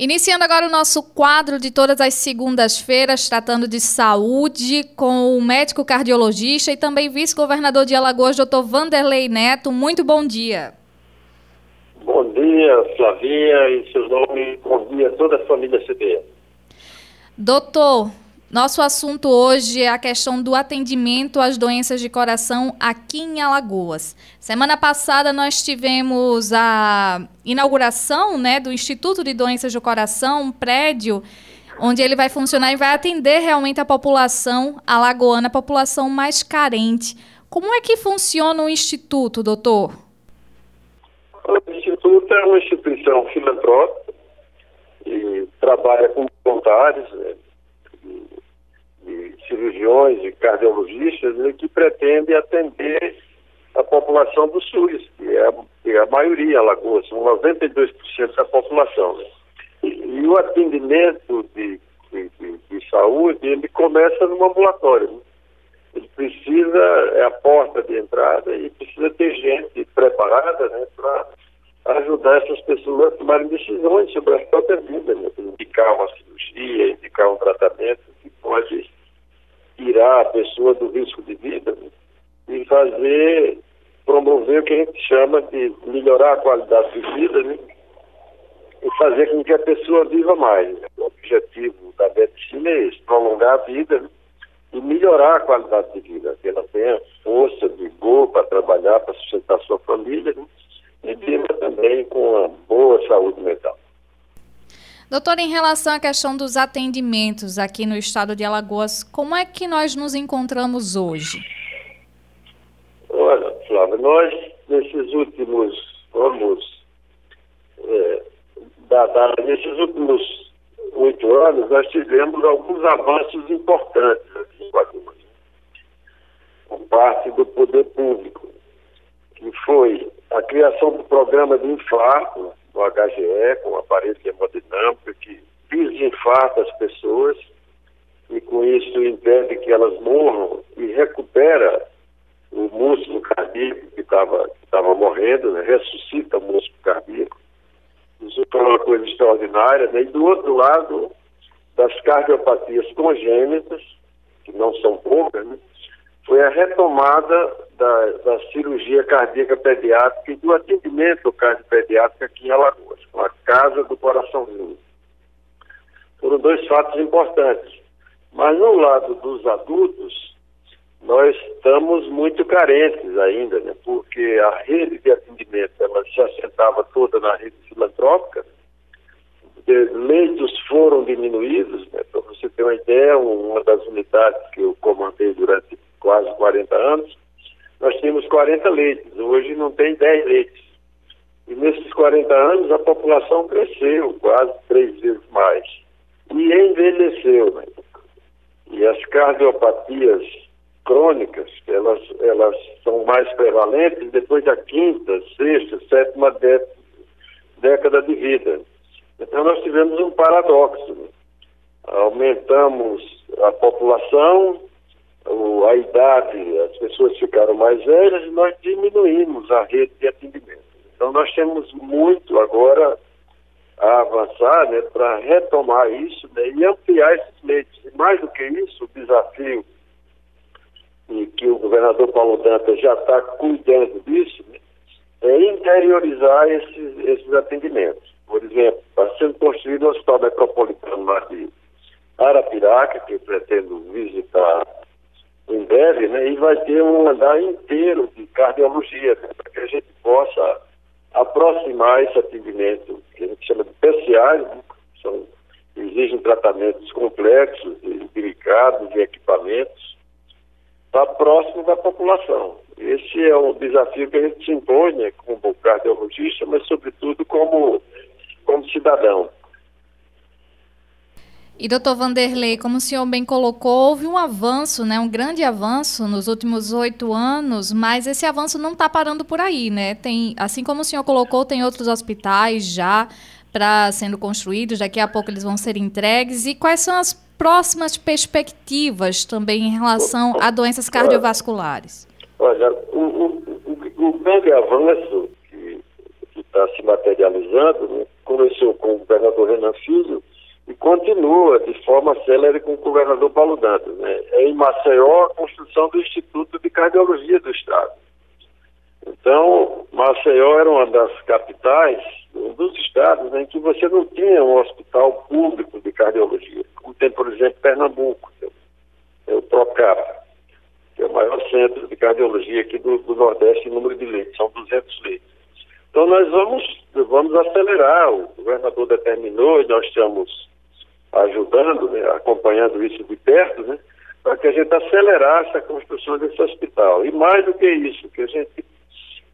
Iniciando agora o nosso quadro de todas as segundas-feiras, tratando de saúde, com o médico cardiologista e também vice-governador de Alagoas, doutor Vanderlei Neto. Muito bom dia. Bom dia, Flavinha, e seu nome. Bom dia a toda a família CBN. Doutor, nosso assunto hoje é a questão do atendimento às doenças de coração aqui em Alagoas. Semana passada nós tivemos a inauguração né, do Instituto de Doenças do Coração, um prédio onde ele vai funcionar e vai atender realmente a população alagoana, a população mais carente. Como é que funciona o Instituto, doutor? O Instituto é uma instituição filantrópica e trabalha com voluntários, né? Cirurgiões e cardiologistas né, que pretendem atender a população do SUS, que é a, que é a maioria Alagoas, são 92% da população. Né? E, e, o atendimento de, de, de, de, saúde, ele começa no ambulatório. Né? Ele precisa, é a porta de entrada e precisa ter gente preparada né, para ajudar essas pessoas a tomarem decisões sobre a própria vida, né? indicar uma cirurgia, indicar um tratamento que pode tirar a pessoa do risco de vida e fazer, promover o que a gente chama de melhorar a qualidade de vida né? e fazer com que a pessoa viva mais. O objetivo da medicina é esse, prolongar a vida né? e melhorar a qualidade de vida, que ela tenha força, vigor para trabalhar, para sustentar sua família né? e viva também com uma boa saúde mental. Doutor, em relação à questão dos atendimentos aqui no estado de Alagoas, como é que nós nos encontramos hoje? Olha, Flávia, nós nesses últimos, vamos, é, da, da, nesses últimos oito anos, nós tivemos alguns avanços importantes aqui em por parte do poder público, que foi a criação do programa de infarto, do HGE, com aparelho de hemodinâmica, que desinfarta as pessoas e com isso impede que elas morram e recupera o músculo cardíaco que estava morrendo, né? ressuscita o músculo cardíaco. Isso foi uma coisa extraordinária. Né? E do outro lado, das cardiopatias congênitas, que não são poucas, né? Foi a retomada da, da, cirurgia cardíaca pediátrica e do atendimento cardiopediátrico aqui em Alagoas, com a Casa do Coraçãozinho. Foram dois fatos importantes. Mas no lado dos adultos, nós estamos muito carentes ainda, né? porque a rede de atendimento ela se assentava toda na rede filantrópica, leitos foram diminuídos, né? para você ter uma ideia, uma das unidades que eu comandei durante quase 40 anos, nós tínhamos 40 leitos, hoje não tem 10 leitos. E nesses 40 anos a população cresceu quase três vezes mais. E envelheceu. Né? E as cardiopatias crônicas, elas, elas são mais prevalentes depois da quinta, sexta, sétima década de vida. Então nós tivemos um paradoxo. Né? Aumentamos a população, a idade, as pessoas ficaram mais velhas e nós diminuímos a rede de atendimento. Então nós temos muito agora a avançar né, para retomar isso né, e ampliar esses leitos. E mais do que isso, o desafio e que o governador Paulo Dantas já está cuidando disso, né, é interiorizar esses, esses atendimentos. Por exemplo, está sendo construído o Hospital Metropolitano lá de Arapiraca, que eu pretendo visitar em breve, né, e vai ter um andar inteiro de cardiologia, né, para que a gente possa aproximar esse atendimento, que a gente chama de PCAs, né, são, exigem tratamentos complexos, e delicados, de equipamentos, para próximo da população. Esse é o desafio que a gente se impõe né, como cardiologista, mas sobretudo como, como cidadão. E, doutor Vanderlei, como o senhor bem colocou, houve um avanço, né, um grande avanço nos últimos oito anos, mas esse avanço não está parando por aí, né? Tem, assim como o senhor colocou, tem outros hospitais já para sendo construídos, daqui a pouco eles vão ser entregues. E quais são as próximas perspectivas também em relação a doenças cardiovasculares? Olha, o, o, o, o grande avanço que está se materializando, né, começou com o governador Renan Filho e continua de forma célere com o governador Paulo Dantas. Né? É em Maceió a construção do Instituto de Cardiologia do Estado. Então, Maceió era uma das capitais, um dos estados em que você não tinha um hospital público de cardiologia, como tem, por exemplo, Pernambuco, é o PROCAP, que é o maior centro de cardiologia aqui do, do Nordeste em número de leitos, são 200 leitos. Então, nós vamos, vamos acelerar, o governador determinou e nós estamos ajudando, né, acompanhando isso de perto, né, para que a gente acelerasse a construção desse hospital. E mais do que isso, que a gente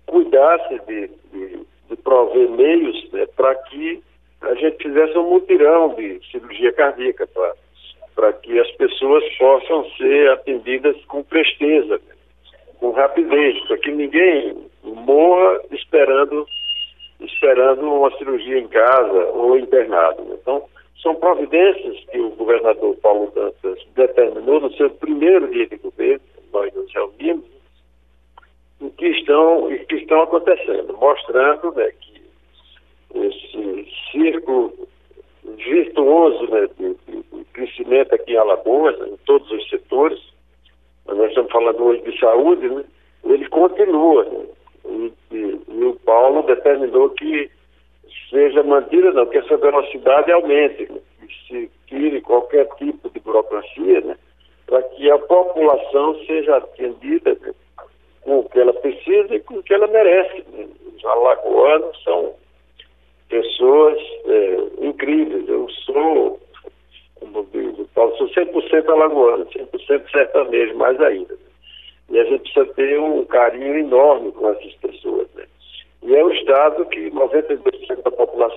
cuidasse de, de, de prover meios né, para que a gente fizesse um mutirão de cirurgia cardíaca, para que as pessoas possam ser atendidas com presteza, com rapidez, para que ninguém morra esperando esperando uma cirurgia em casa ou internado. Então, são providências que o governador Paulo Dantas determinou no seu primeiro dia de governo, nós nos reunimos, que estão, que estão acontecendo, mostrando né, que esse círculo virtuoso né, de, de, crescimento aqui em Alagoas, em todos os setores, nós estamos falando hoje de saúde, né, ele continua. Né, e, e, e, o Paulo determinou que seja mantida, não, que essa velocidade aumente, né, que se tire qualquer tipo de burocracia, né, para que a população seja atendida né, com o que ela precisa e com o que ela merece. Os alagoanos são pessoas é, incríveis. Eu sou, como diz o Paulo, sou 100% alagoano, 100% sertanejo, mais ainda. E a gente precisa ter um carinho enorme com essas pessoas. Né? E é um Estado que 92% da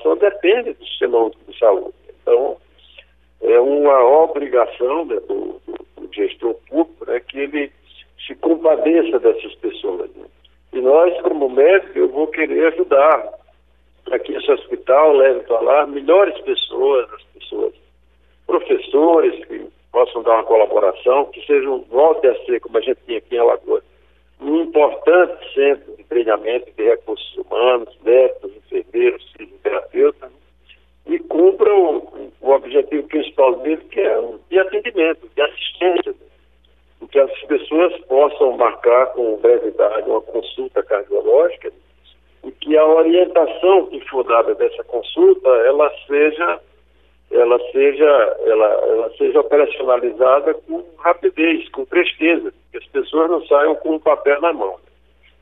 população depende do sistema de saúde. Então, é uma obrigação né, do, do, gestor público né, que ele se compadeça dessas pessoas. Né? E nós, como médico, eu vou querer ajudar para que esse hospital leve para lá melhores pessoas, as pessoas, professores que possam dar uma colaboração, que sejam, volte a ser, como a gente tinha aqui em Alagoas, um importante centro treinamento de recursos humanos, médicos, enfermeiros, fisioterapeutas, e cumpra o, o objetivo principal dele, que é o de atendimento, de assistência que as pessoas possam marcar com brevidade uma consulta cardiológica e que a orientação que for dada dessa consulta ela seja ela seja ela, ela seja operacionalizada com rapidez, com presteza, que as pessoas não saiam com o papel na mão.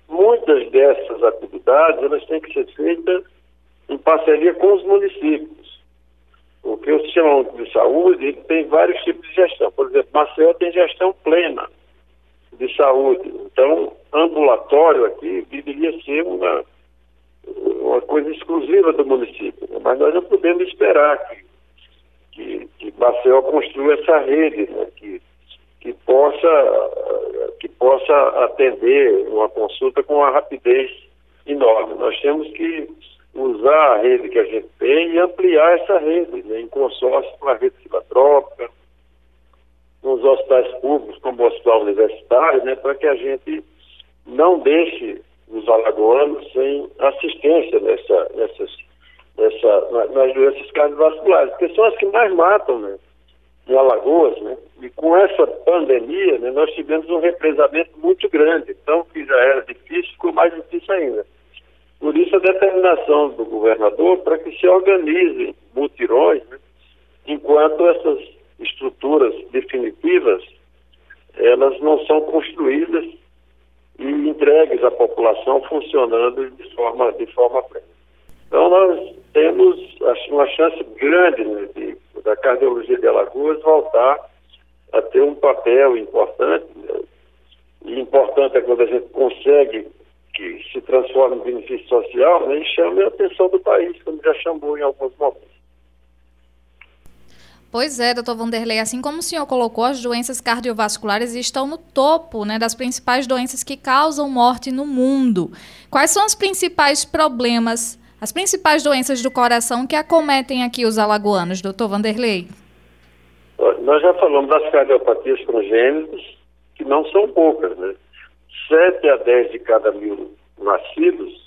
Muitas dessas atividades elas têm que ser feitas em parceria com os municípios. Porque o Sistema de Saúde tem vários tipos de gestão. Por exemplo, Maceió tem gestão plena de saúde. Então, ambulatório aqui deveria ser uma, uma coisa exclusiva do município. Né? Mas nós não podemos esperar que, que, que Maceió construa essa rede, né? que, que, possa, que possa atender uma consulta com uma rapidez enorme. Nós temos que usar a rede que a gente tem e ampliar essa rede, né, em consórcio com a rede filantrópica, nos hospitais públicos, como o hospital universitário, né, para que a gente não deixe os alagoanos sem assistência nessa, nessas, nessa, nas doenças cardiovasculares, que são as que mais matam né, em Alagoas. Né? E com essa pandemia, né, nós tivemos um represamento muito grande. Então, que já era difícil, ficou mais difícil ainda. Por isso a determinação do governador para que se organizem mutirões, né, enquanto essas estruturas definitivas elas não são construídas e entregues à população funcionando de forma, de forma plena. Então nós temos uma chance grande né, de, da cardiologia de Alagoas voltar a ter um papel importante. Né, e importante é quando a gente consegue que se transforma em benefício social né, e chame a atenção do país, como já chamou em alguns momentos. Pois é, doutor Vanderlei, assim como o senhor colocou, as doenças cardiovasculares estão no topo né, das principais doenças que causam morte no mundo. Quais são os principais problemas, as principais doenças do coração que acometem aqui os alagoanos, doutor Vanderlei? Nós já falamos das cardiopatias congênitas, que não são poucas, né? 7 a 10 de cada mil nascidos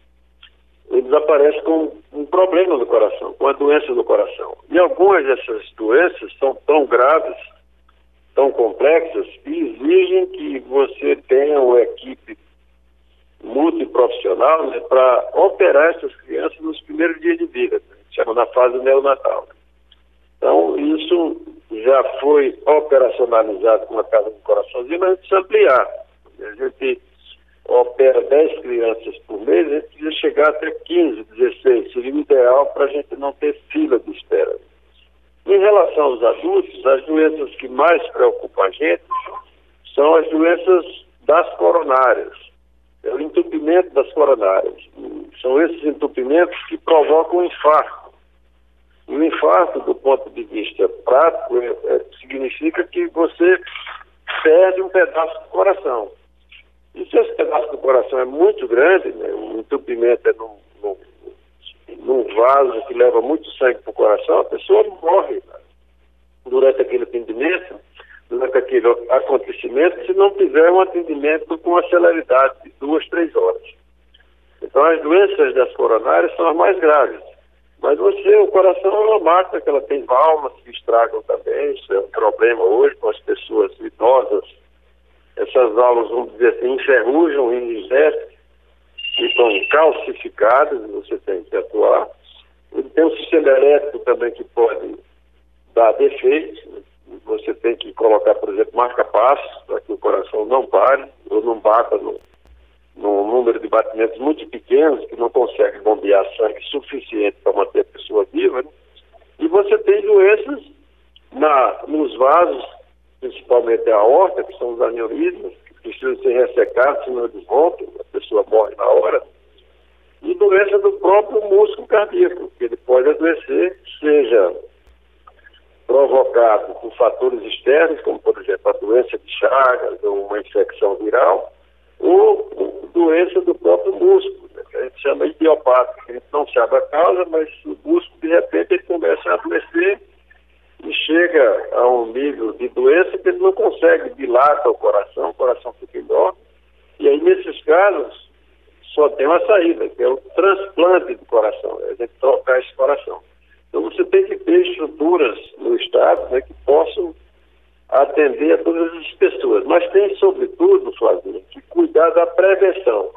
eles aparecem com um problema no coração, com a doença no coração. E algumas dessas doenças são tão graves, tão complexas, que exigem que você tenha uma equipe multiprofissional né, para operar essas crianças nos primeiros dias de vida, né, chama na fase neonatal. Então, isso já foi operacionalizado com a Casa do Coraçãozinho, mas a gente precisa ampliar. A gente opera 10 crianças por mês, a gente precisa chegar até 15, 16, seria o ideal para a gente não ter fila de espera. Em relação aos adultos, as doenças que mais preocupam a gente são as doenças das coronárias, é o entupimento das coronárias. São esses entupimentos que provocam infarto. E o infarto, do ponto de vista prático, é, é, significa que você perde um pedaço do coração. E se esse pedaço do coração é muito grande, né, o entupimento é num, num, num vaso que leva muito sangue para o coração, a pessoa morre né, durante aquele atendimento, durante aquele acontecimento, se não tiver um atendimento com a celeridade de duas, três horas. Então, as doenças das coronárias são as mais graves. Mas você, o coração é uma máquina que ela tem válvulas que estragam também, isso é um problema hoje com as pessoas idosas essas aulas, vamos dizer assim, enferrujam, enrijecem, ficam calcificadas, você tem que atuar. Ele tem um sistema elétrico também que pode dar defeitos, você tem que colocar, por exemplo, marca-passos, para que o coração não pare ou não bata no, num número de batimentos muito pequenos, que não consegue bombear sangue suficiente para manter a pessoa viva. Né? E você tem doenças na, nos vasos principalmente a aorta, que são os aneurismas, que precisam ser ressecados, senão eles voltam, a pessoa morre na hora. E doença do próprio músculo cardíaco, que ele pode adoecer, seja provocado por fatores externos, como por exemplo a doença de Chagas ou uma infecção viral, ou doença do próprio músculo, né, que a gente chama idiopática, a gente não sabe a causa, mas o músculo de repente ele começa a adoecer e chega a um nível de doença que ele não consegue dilata o coração, o coração fica enorme. E aí, nesses casos, só tem uma saída, que é o transplante do coração, é a gente trocar esse coração. Então, você tem que ter estruturas no Estado né, que possam atender a todas as pessoas. Mas tem, sobretudo, Flavinho, que cuidar da prevenção.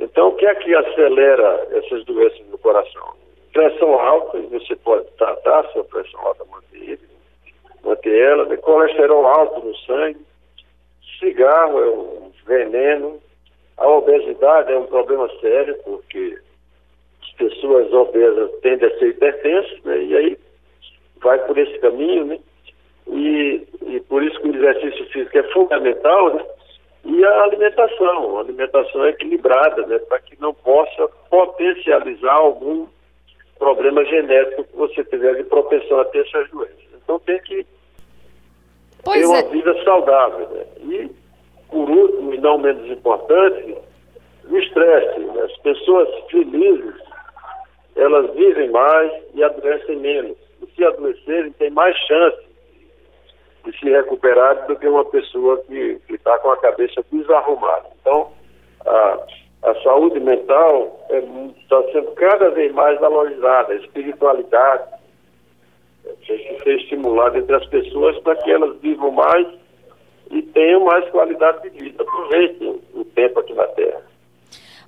Então, o que é que acelera essas doenças no coração? pressão alta, você pode tratar a sua pressão alta, manter, manter ela, de colesterol alto no sangue, cigarro é um veneno, a obesidade é um problema sério, porque as pessoas obesas tendem a ser hipertensas, né, e aí vai por esse caminho, né, e, e por isso que o exercício físico é fundamental, né, e a alimentação, a alimentação é equilibrada, né, para que não possa potencializar algum problema genético que você tiver de propensão a ter essas doenças. Então tem que pois ter uma é. vida saudável. Né? E, por último, e não menos importante, o estresse. Né? As pessoas felizes, elas vivem mais e adoecem menos. Se adoecerem, tem mais chance de se recuperar do que uma pessoa que está com a cabeça desarrumada. Então, a a saúde mental está é, sendo cada vez mais valorizada, a espiritualidade tem que ser estimulada entre as pessoas para que elas vivam mais e tenham mais qualidade de vida. Aproveitem o tempo aqui na Terra.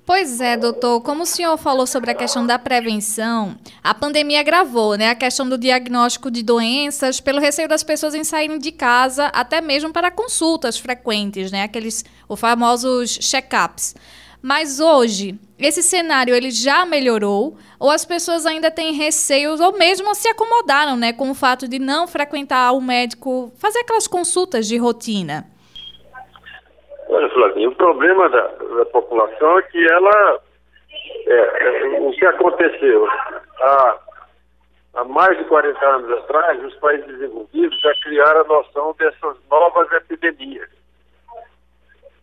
Pois é, doutor, como o senhor falou sobre a questão da prevenção, a pandemia agravou, né, a questão do diagnóstico de doenças pelo receio das pessoas em saírem de casa, até mesmo para consultas frequentes, né, aqueles os famosos check-ups. Mas hoje, esse cenário ele já melhorou ou as pessoas ainda têm receios ou mesmo se acomodaram, né, com o fato de não frequentar o médico, fazer aquelas consultas de rotina? Olha, Flavinho, o problema da, da população é que ela é, é, o que aconteceu há, há mais de 40 anos atrás, os países desenvolvidos já criaram a noção dessas novas epidemias.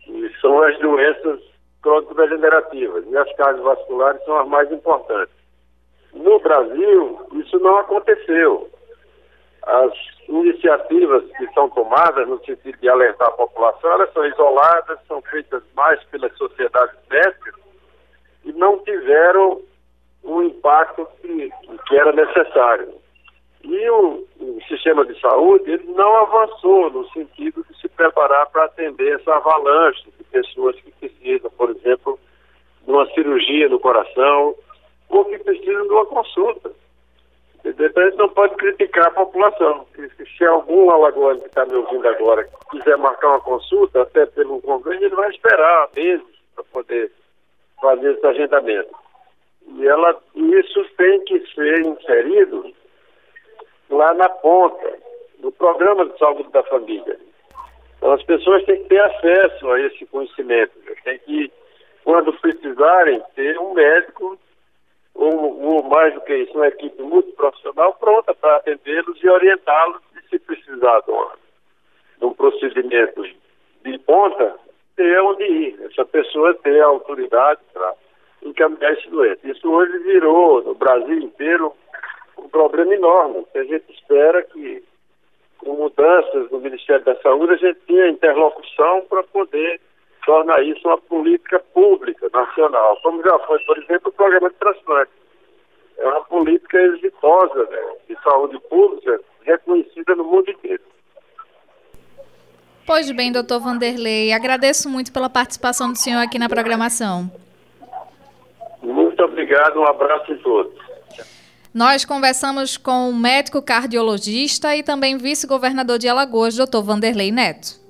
E são as doenças crônico-degenerativas e as cardiovasculares são as mais importantes. No Brasil, isso não aconteceu. As iniciativas que são tomadas no sentido de alertar a população, elas são isoladas, são feitas mais pelas sociedades médicas e não tiveram o impacto que, que era necessário. E o, o, sistema de saúde ele não avançou no sentido de se preparar para atender essa avalanche de pessoas que precisam, por exemplo, de uma cirurgia no coração ou que precisam de uma consulta. Então, a gente não pode criticar a população. Se algum alagoano que está me ouvindo agora quiser marcar uma consulta, até pelo convênio, ele vai esperar meses para poder fazer esse agendamento. E ela, isso tem que ser inserido lá na ponta, no programa de saúde da família. Então as pessoas têm que ter acesso a esse conhecimento. Tem que, quando precisarem, ter um médico ou, ou mais do que isso, uma equipe multiprofissional pronta para atendê-los e orientá-los e se precisar de, de um procedimento de ponta, ter onde ir. Essa pessoa ter a autoridade para encaminhar esse doente. Isso hoje virou, no Brasil inteiro, um problema enorme. A gente espera que, com mudanças no Ministério da Saúde, a gente tenha interlocução para poder tornar isso uma política pública, nacional, como já foi, por exemplo, o programa de transplante. É uma política exitosa né, de saúde pública, reconhecida no mundo inteiro. Pois bem, doutor Vanderlei, agradeço muito pela participação do senhor aqui na programação. Muito obrigado, um abraço a todos. Nós conversamos com o médico cardiologista e também vice-governador de Alagoas, doutor Vanderlei Neto.